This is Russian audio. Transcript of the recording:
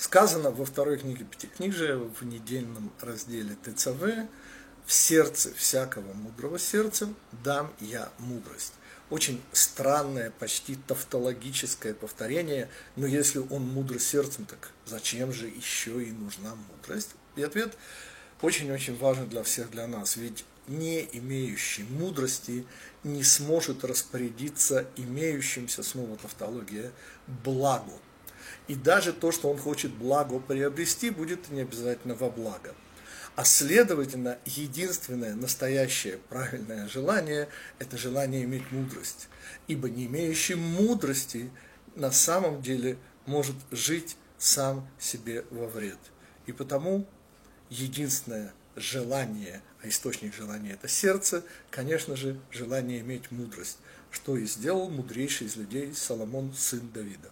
Сказано во второй книге Пятикнижия, в недельном разделе ТЦВ, «В сердце всякого мудрого сердца дам я мудрость». Очень странное, почти тавтологическое повторение, но если он мудр сердцем, так зачем же еще и нужна мудрость? И ответ очень-очень важен для всех, для нас, ведь не имеющий мудрости не сможет распорядиться имеющимся, снова тавтология, благу. И даже то, что он хочет благо приобрести, будет не обязательно во благо. А следовательно, единственное настоящее правильное желание – это желание иметь мудрость. Ибо не имеющий мудрости на самом деле может жить сам себе во вред. И потому единственное желание, а источник желания – это сердце, конечно же, желание иметь мудрость, что и сделал мудрейший из людей Соломон, сын Давида.